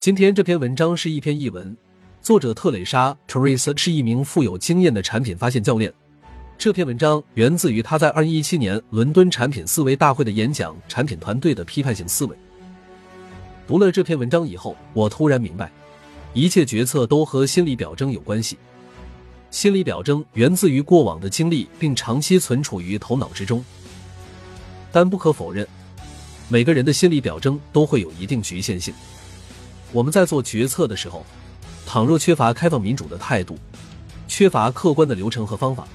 今天这篇文章是一篇译文，作者特蕾莎 （Teresa） 是一名富有经验的产品发现教练。这篇文章源自于他在二零一七年伦敦产品思维大会的演讲，产品团队的批判性思维。读了这篇文章以后，我突然明白，一切决策都和心理表征有关系。心理表征源自于过往的经历，并长期存储于头脑之中。但不可否认，每个人的心理表征都会有一定局限性。我们在做决策的时候，倘若缺乏开放民主的态度，缺乏客观的流程和方法，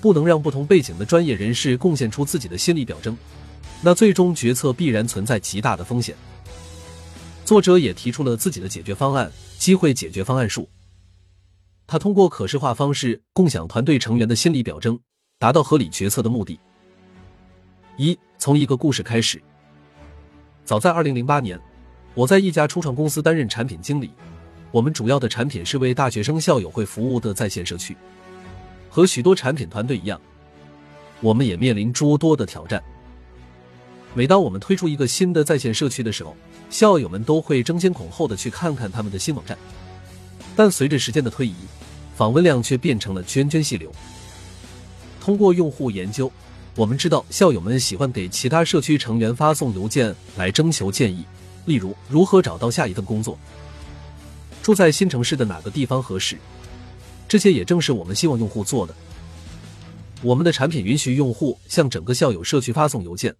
不能让不同背景的专业人士贡献出自己的心理表征，那最终决策必然存在极大的风险。作者也提出了自己的解决方案——机会解决方案术。他通过可视化方式共享团队成员的心理表征，达到合理决策的目的。一，从一个故事开始。早在二零零八年，我在一家初创公司担任产品经理，我们主要的产品是为大学生校友会服务的在线社区。和许多产品团队一样，我们也面临诸多的挑战。每当我们推出一个新的在线社区的时候，校友们都会争先恐后的去看看他们的新网站。但随着时间的推移，访问量却变成了涓涓细流。通过用户研究，我们知道校友们喜欢给其他社区成员发送邮件来征求建议，例如如何找到下一份工作、住在新城市的哪个地方合适。这些也正是我们希望用户做的。我们的产品允许用户向整个校友社区发送邮件，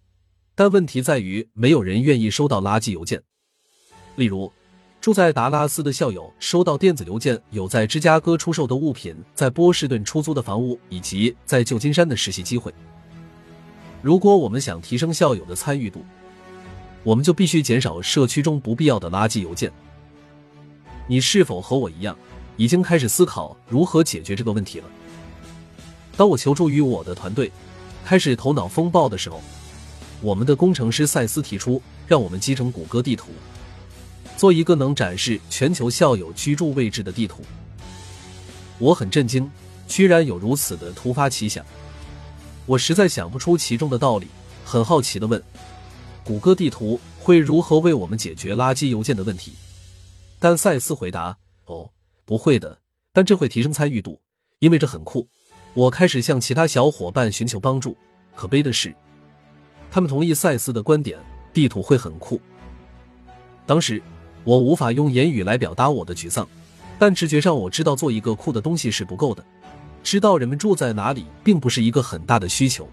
但问题在于没有人愿意收到垃圾邮件。例如。住在达拉斯的校友收到电子邮件，有在芝加哥出售的物品，在波士顿出租的房屋，以及在旧金山的实习机会。如果我们想提升校友的参与度，我们就必须减少社区中不必要的垃圾邮件。你是否和我一样，已经开始思考如何解决这个问题了？当我求助于我的团队，开始头脑风暴的时候，我们的工程师赛斯提出，让我们集成谷歌地图。做一个能展示全球校友居住位置的地图，我很震惊，居然有如此的突发奇想。我实在想不出其中的道理，很好奇的问：谷歌地图会如何为我们解决垃圾邮件的问题？但赛斯回答：哦，不会的，但这会提升参与度，因为这很酷。我开始向其他小伙伴寻求帮助，可悲的是，他们同意赛斯的观点，地图会很酷。当时。我无法用言语来表达我的沮丧，但直觉上我知道做一个酷的东西是不够的。知道人们住在哪里并不是一个很大的需求。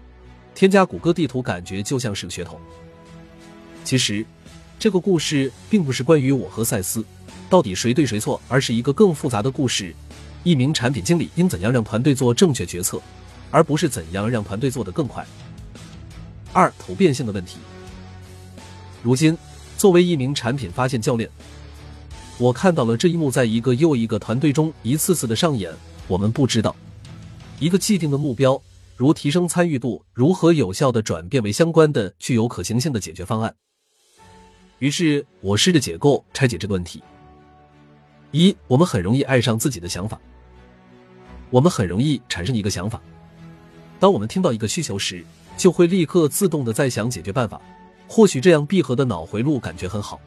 添加谷歌地图感觉就像是个噱头。其实，这个故事并不是关于我和赛斯到底谁对谁错，而是一个更复杂的故事：一名产品经理应怎样让团队做正确决策，而不是怎样让团队做得更快。二、突变性的问题。如今。作为一名产品发现教练，我看到了这一幕在一个又一个团队中一次次的上演。我们不知道一个既定的目标，如提升参与度，如何有效的转变为相关的、具有可行性的解决方案。于是我试着解构、拆解这个问题。一，我们很容易爱上自己的想法。我们很容易产生一个想法，当我们听到一个需求时，就会立刻自动的在想解决办法。或许这样闭合的脑回路感觉很好，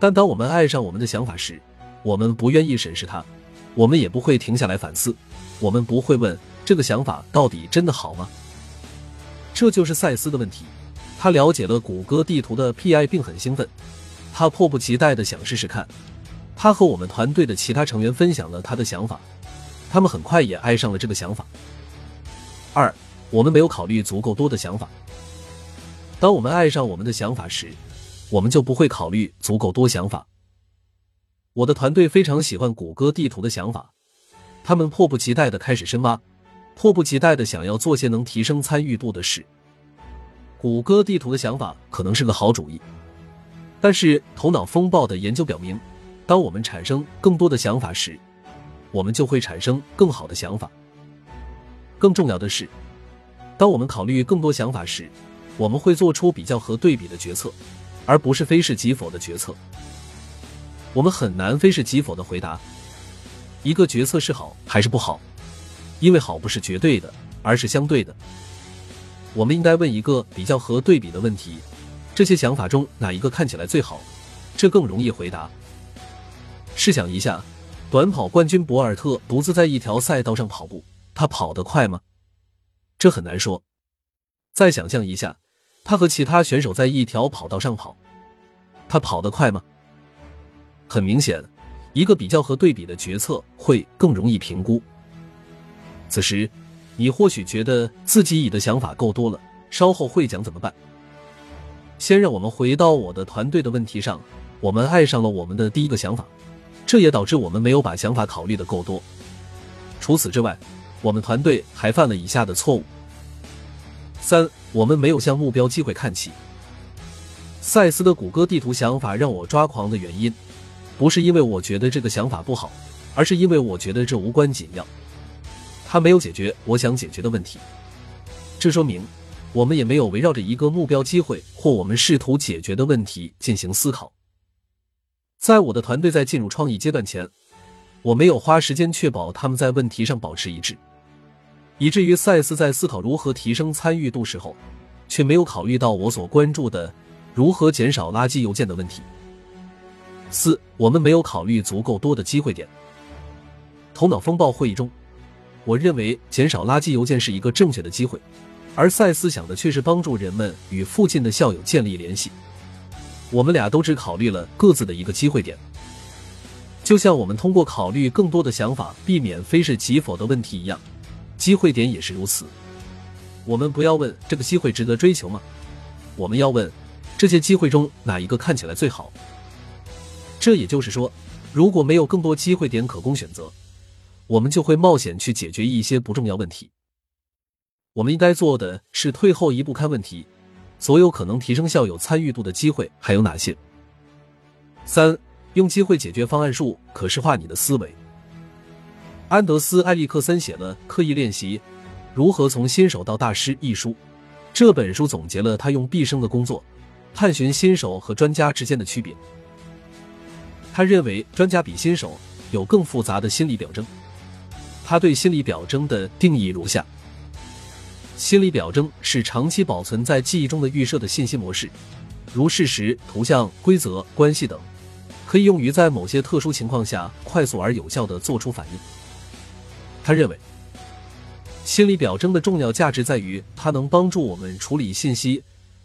但当我们爱上我们的想法时，我们不愿意审视它，我们也不会停下来反思，我们不会问这个想法到底真的好吗？这就是赛斯的问题。他了解了谷歌地图的 PI 并很兴奋，他迫不及待的想试试看。他和我们团队的其他成员分享了他的想法，他们很快也爱上了这个想法。二，我们没有考虑足够多的想法。当我们爱上我们的想法时，我们就不会考虑足够多想法。我的团队非常喜欢谷歌地图的想法，他们迫不及待的开始深挖，迫不及待的想要做些能提升参与度的事。谷歌地图的想法可能是个好主意，但是头脑风暴的研究表明，当我们产生更多的想法时，我们就会产生更好的想法。更重要的是，当我们考虑更多想法时，我们会做出比较和对比的决策，而不是非是即否的决策。我们很难非是即否的回答一个决策是好还是不好，因为好不是绝对的，而是相对的。我们应该问一个比较和对比的问题：这些想法中哪一个看起来最好？这更容易回答。试想一下，短跑冠军博尔特独自在一条赛道上跑步，他跑得快吗？这很难说。再想象一下，他和其他选手在一条跑道上跑，他跑得快吗？很明显，一个比较和对比的决策会更容易评估。此时，你或许觉得自己已的想法够多了，稍后会讲怎么办。先让我们回到我的团队的问题上，我们爱上了我们的第一个想法。这也导致我们没有把想法考虑的够多。除此之外，我们团队还犯了以下的错误：三，我们没有向目标机会看齐。赛斯的谷歌地图想法让我抓狂的原因，不是因为我觉得这个想法不好，而是因为我觉得这无关紧要。它没有解决我想解决的问题。这说明我们也没有围绕着一个目标机会或我们试图解决的问题进行思考。在我的团队在进入创意阶段前，我没有花时间确保他们在问题上保持一致，以至于赛斯在思考如何提升参与度时候，却没有考虑到我所关注的如何减少垃圾邮件的问题。四，我们没有考虑足够多的机会点。头脑风暴会议中，我认为减少垃圾邮件是一个正确的机会，而赛斯想的却是帮助人们与附近的校友建立联系。我们俩都只考虑了各自的一个机会点，就像我们通过考虑更多的想法避免非是即否的问题一样，机会点也是如此。我们不要问这个机会值得追求吗？我们要问这些机会中哪一个看起来最好。这也就是说，如果没有更多机会点可供选择，我们就会冒险去解决一些不重要问题。我们应该做的是退后一步看问题。所有可能提升校友参与度的机会还有哪些？三、用机会解决方案术可视化你的思维。安德斯·艾利克森写了《刻意练习：如何从新手到大师》一书，这本书总结了他用毕生的工作探寻新手和专家之间的区别。他认为专家比新手有更复杂的心理表征。他对心理表征的定义如下。心理表征是长期保存在记忆中的预设的信息模式，如事实、图像、规则、关系等，可以用于在某些特殊情况下快速而有效地做出反应。他认为，心理表征的重要价值在于它能帮助我们处理信息，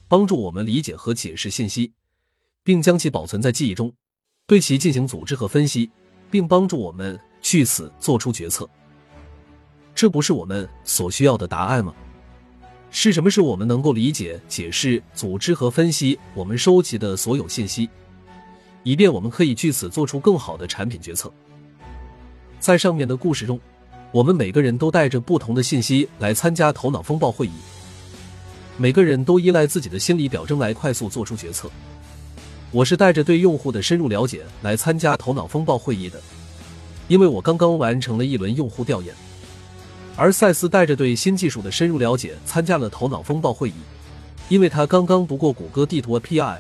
帮助我们理解和解释信息，并将其保存在记忆中，对其进行组织和分析，并帮助我们据此做出决策。这不是我们所需要的答案吗？是什么是我们能够理解、解释、组织和分析我们收集的所有信息，以便我们可以据此做出更好的产品决策？在上面的故事中，我们每个人都带着不同的信息来参加头脑风暴会议，每个人都依赖自己的心理表征来快速做出决策。我是带着对用户的深入了解来参加头脑风暴会议的，因为我刚刚完成了一轮用户调研。而赛斯带着对新技术的深入了解参加了头脑风暴会议，因为他刚刚读过谷歌地图 API。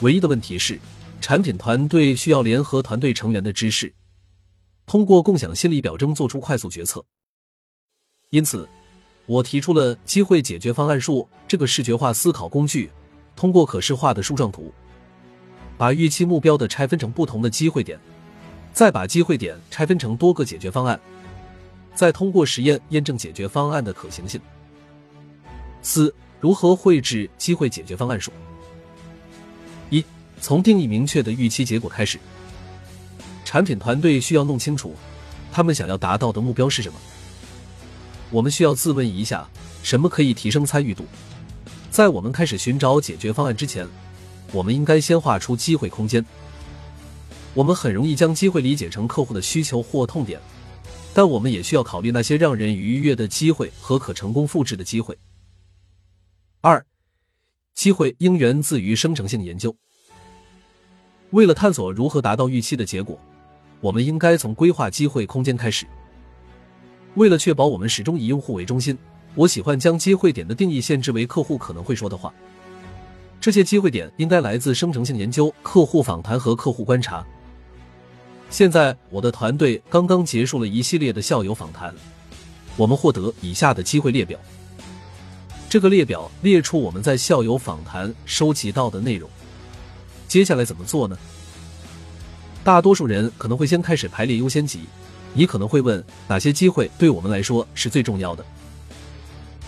唯一的问题是，产品团队需要联合团队成员的知识，通过共享心理表征做出快速决策。因此，我提出了机会解决方案树这个视觉化思考工具，通过可视化的树状图，把预期目标的拆分成不同的机会点，再把机会点拆分成多个解决方案。再通过实验验证解决方案的可行性。四、如何绘制机会解决方案术？一、从定义明确的预期结果开始。产品团队需要弄清楚，他们想要达到的目标是什么。我们需要自问一下，什么可以提升参与度？在我们开始寻找解决方案之前，我们应该先画出机会空间。我们很容易将机会理解成客户的需求或痛点。但我们也需要考虑那些让人愉悦的机会和可成功复制的机会。二，机会应源自于生成性研究。为了探索如何达到预期的结果，我们应该从规划机会空间开始。为了确保我们始终以用户为中心，我喜欢将机会点的定义限制为客户可能会说的话。这些机会点应该来自生成性研究、客户访谈和客户观察。现在，我的团队刚刚结束了一系列的校友访谈，我们获得以下的机会列表。这个列表列出我们在校友访谈收集到的内容。接下来怎么做呢？大多数人可能会先开始排列优先级，你可能会问哪些机会对我们来说是最重要的？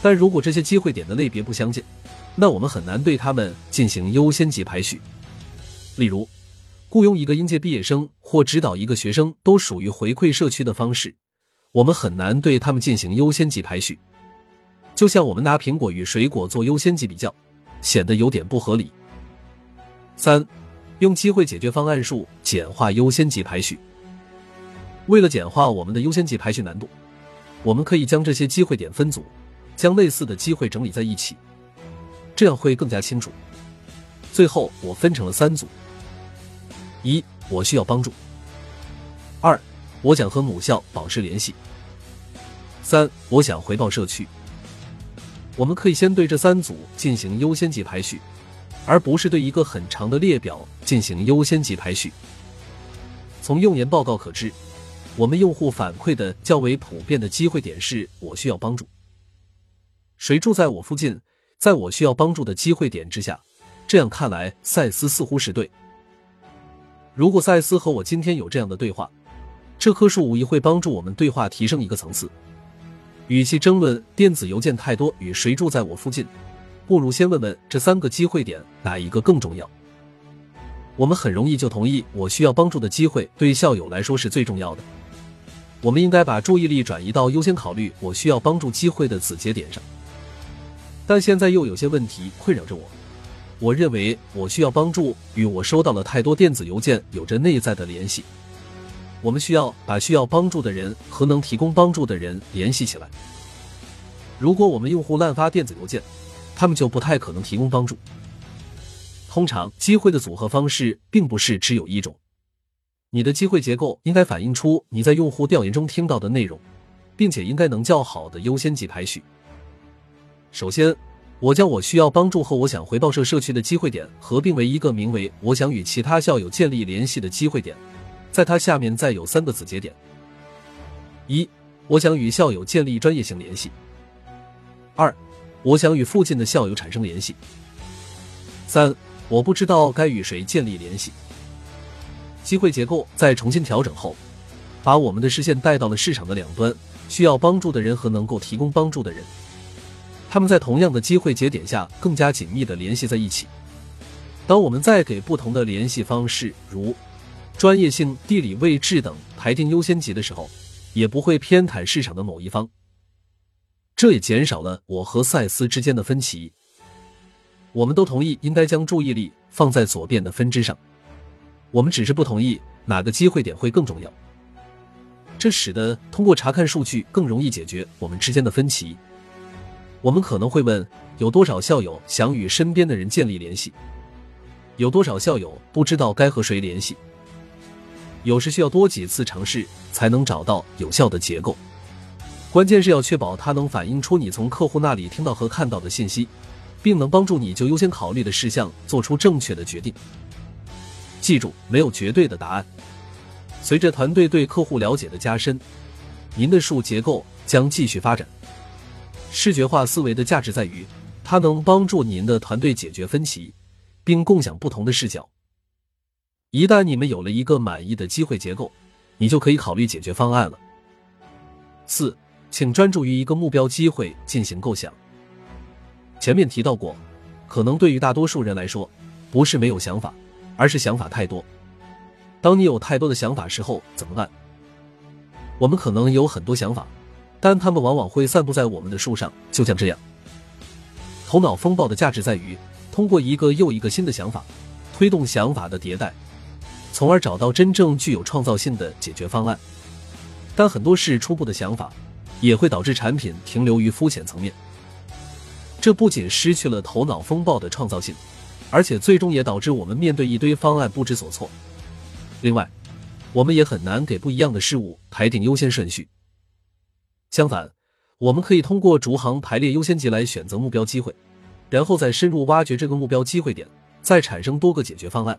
但如果这些机会点的类别不相近，那我们很难对他们进行优先级排序。例如，雇佣一个应届毕业生或指导一个学生都属于回馈社区的方式，我们很难对他们进行优先级排序。就像我们拿苹果与水果做优先级比较，显得有点不合理。三，用机会解决方案数简化优先级排序。为了简化我们的优先级排序难度，我们可以将这些机会点分组，将类似的机会整理在一起，这样会更加清楚。最后，我分成了三组：一，我需要帮助；二，我想和母校保持联系；三，我想回报社区。我们可以先对这三组进行优先级排序，而不是对一个很长的列表进行优先级排序。从用研报告可知，我们用户反馈的较为普遍的机会点是“我需要帮助”。谁住在我附近？在我需要帮助的机会点之下。这样看来，赛斯似乎是对。如果赛斯和我今天有这样的对话，这棵树无疑会帮助我们对话提升一个层次。与其争论电子邮件太多与谁住在我附近，不如先问问这三个机会点哪一个更重要。我们很容易就同意，我需要帮助的机会对校友来说是最重要的。我们应该把注意力转移到优先考虑我需要帮助机会的子节点上。但现在又有些问题困扰着我。我认为我需要帮助与我收到了太多电子邮件有着内在的联系。我们需要把需要帮助的人和能提供帮助的人联系起来。如果我们用户滥发电子邮件，他们就不太可能提供帮助。通常，机会的组合方式并不是只有一种。你的机会结构应该反映出你在用户调研中听到的内容，并且应该能较好的优先级排序。首先，我将我需要帮助和我想回报社社区的机会点合并为一个名为“我想与其他校友建立联系”的机会点。在它下面再有三个子节点：一，我想与校友建立专业性联系；二，我想与附近的校友产生联系；三，我不知道该与谁建立联系。机会结构在重新调整后，把我们的视线带到了市场的两端：需要帮助的人和能够提供帮助的人。他们在同样的机会节点下更加紧密的联系在一起。当我们再给不同的联系方式，如专业性、地理位置等排定优先级的时候，也不会偏袒市场的某一方。这也减少了我和赛斯之间的分歧。我们都同意应该将注意力放在左边的分支上，我们只是不同意哪个机会点会更重要。这使得通过查看数据更容易解决我们之间的分歧。我们可能会问：有多少校友想与身边的人建立联系？有多少校友不知道该和谁联系？有时需要多几次尝试才能找到有效的结构，关键是要确保它能反映出你从客户那里听到和看到的信息，并能帮助你就优先考虑的事项做出正确的决定。记住，没有绝对的答案。随着团队对客户了解的加深，您的树结构将继续发展。视觉化思维的价值在于，它能帮助您的团队解决分歧，并共享不同的视角。一旦你们有了一个满意的机会结构，你就可以考虑解决方案了。四，请专注于一个目标机会进行构想。前面提到过，可能对于大多数人来说，不是没有想法，而是想法太多。当你有太多的想法时候，怎么办？我们可能有很多想法，但他们往往会散布在我们的树上，就像这样。头脑风暴的价值在于，通过一个又一个新的想法，推动想法的迭代。从而找到真正具有创造性的解决方案，但很多是初步的想法，也会导致产品停留于肤浅层面。这不仅失去了头脑风暴的创造性，而且最终也导致我们面对一堆方案不知所措。另外，我们也很难给不一样的事物排定优先顺序。相反，我们可以通过逐行排列优先级来选择目标机会，然后再深入挖掘这个目标机会点，再产生多个解决方案。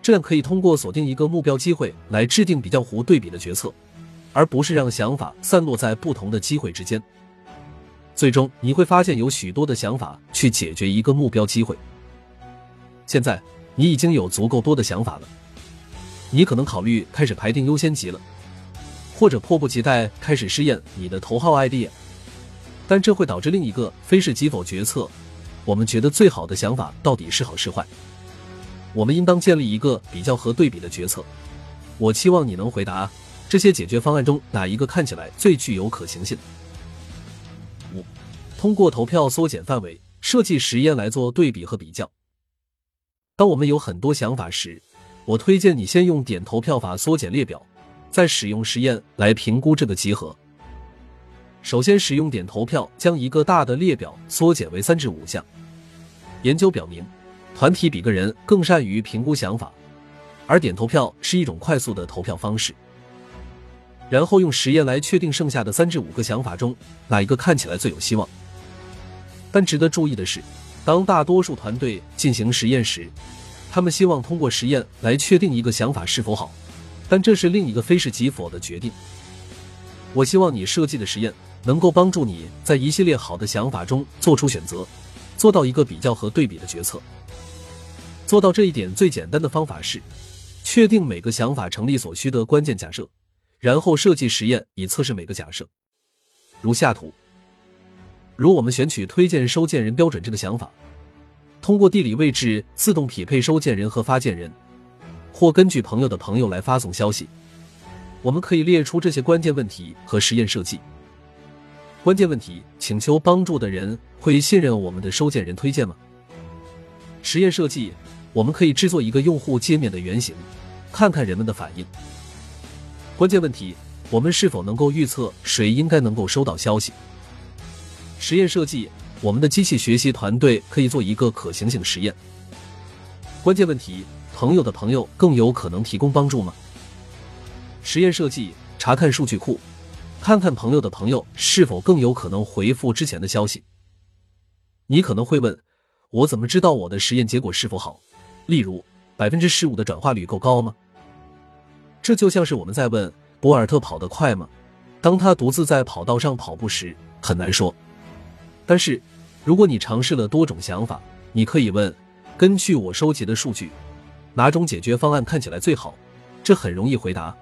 这样可以通过锁定一个目标机会来制定比较弧对比的决策，而不是让想法散落在不同的机会之间。最终你会发现有许多的想法去解决一个目标机会。现在你已经有足够多的想法了，你可能考虑开始排定优先级了，或者迫不及待开始试验你的头号 ID，。但这会导致另一个非是即否决策：我们觉得最好的想法到底是好是坏？我们应当建立一个比较和对比的决策。我期望你能回答这些解决方案中哪一个看起来最具有可行性。五，通过投票缩减范围，设计实验来做对比和比较。当我们有很多想法时，我推荐你先用点投票法缩减列表，再使用实验来评估这个集合。首先，使用点投票将一个大的列表缩减为三至五项。研究表明，团体比个人更善于评估想法，而点投票是一种快速的投票方式。然后用实验来确定剩下的三至五个想法中哪一个看起来最有希望。但值得注意的是，当大多数团队进行实验时，他们希望通过实验来确定一个想法是否好，但这是另一个非是即否的决定。我希望你设计的实验。能够帮助你在一系列好的想法中做出选择，做到一个比较和对比的决策。做到这一点最简单的方法是，确定每个想法成立所需的关键假设，然后设计实验以测试每个假设。如下图。如我们选取推荐收件人标准这个想法，通过地理位置自动匹配收件人和发件人，或根据朋友的朋友来发送消息，我们可以列出这些关键问题和实验设计。关键问题：请求帮助的人会信任我们的收件人推荐吗？实验设计：我们可以制作一个用户界面的原型，看看人们的反应。关键问题：我们是否能够预测谁应该能够收到消息？实验设计：我们的机器学习团队可以做一个可行性实验。关键问题：朋友的朋友更有可能提供帮助吗？实验设计：查看数据库。看看朋友的朋友是否更有可能回复之前的消息。你可能会问，我怎么知道我的实验结果是否好？例如，百分之十五的转化率够高吗？这就像是我们在问博尔特跑得快吗？当他独自在跑道上跑步时，很难说。但是，如果你尝试了多种想法，你可以问：根据我收集的数据，哪种解决方案看起来最好？这很容易回答。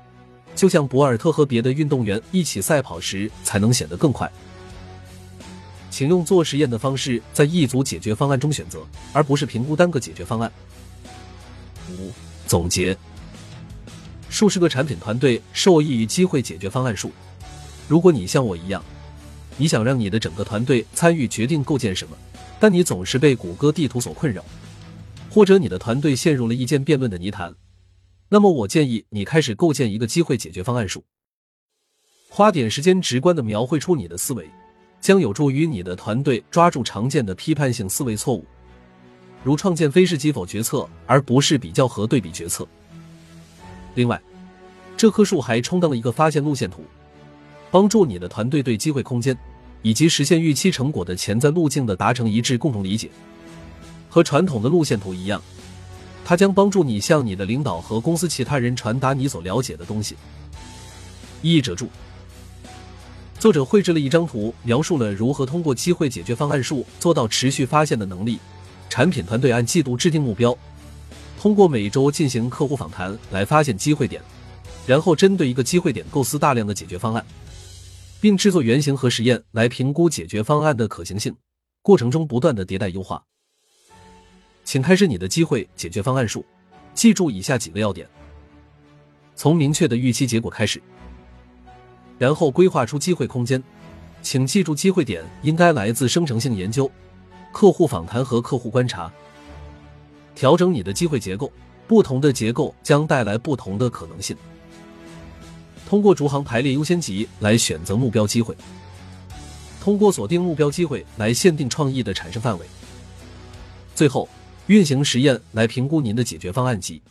就像博尔特和别的运动员一起赛跑时，才能显得更快。请用做实验的方式，在一组解决方案中选择，而不是评估单个解决方案。五、总结：数十个产品团队受益于机会解决方案数。如果你像我一样，你想让你的整个团队参与决定构建什么，但你总是被谷歌地图所困扰，或者你的团队陷入了意见辩论的泥潭。那么，我建议你开始构建一个机会解决方案树，花点时间直观的描绘出你的思维，将有助于你的团队抓住常见的批判性思维错误，如创建非是即否决策而不是比较和对比决策。另外，这棵树还充当了一个发现路线图，帮助你的团队对机会空间以及实现预期成果的潜在路径的达成一致共同理解。和传统的路线图一样。它将帮助你向你的领导和公司其他人传达你所了解的东西。译者注：作者绘制了一张图，描述了如何通过机会解决方案树做到持续发现的能力。产品团队按季度制定目标，通过每周进行客户访谈来发现机会点，然后针对一个机会点构思大量的解决方案，并制作原型和实验来评估解决方案的可行性。过程中不断的迭代优化。请开始你的机会解决方案树，记住以下几个要点：从明确的预期结果开始，然后规划出机会空间。请记住，机会点应该来自生成性研究、客户访谈和客户观察。调整你的机会结构，不同的结构将带来不同的可能性。通过逐行排列优先级来选择目标机会，通过锁定目标机会来限定创意的产生范围。最后。运行实验来评估您的解决方案集。